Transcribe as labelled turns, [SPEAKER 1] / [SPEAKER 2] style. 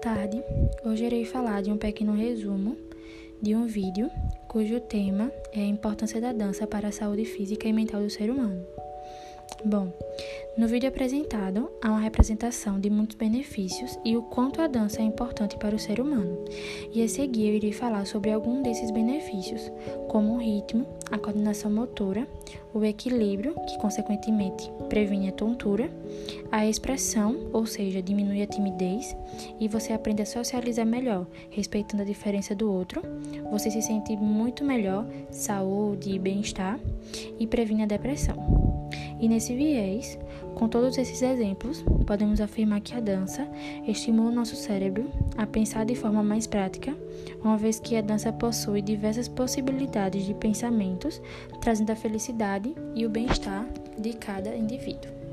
[SPEAKER 1] tarde. Hoje irei falar de um pequeno resumo de um vídeo cujo tema é a importância da dança para a saúde física e mental do ser humano. Bom, no vídeo apresentado há uma representação de muitos benefícios e o quanto a dança é importante para o ser humano. E a seguir eu irei falar sobre algum desses benefícios, como o ritmo, a coordenação motora, o equilíbrio, que consequentemente previne a tontura, a expressão, ou seja, diminui a timidez e você aprende a socializar melhor, respeitando a diferença do outro. Você se sente muito melhor, saúde e bem-estar e previne a depressão. E nesse viés, com todos esses exemplos, podemos afirmar que a dança estimula o nosso cérebro a pensar de forma mais prática, uma vez que a dança possui diversas possibilidades de pensamentos, trazendo a felicidade e o bem-estar de cada indivíduo.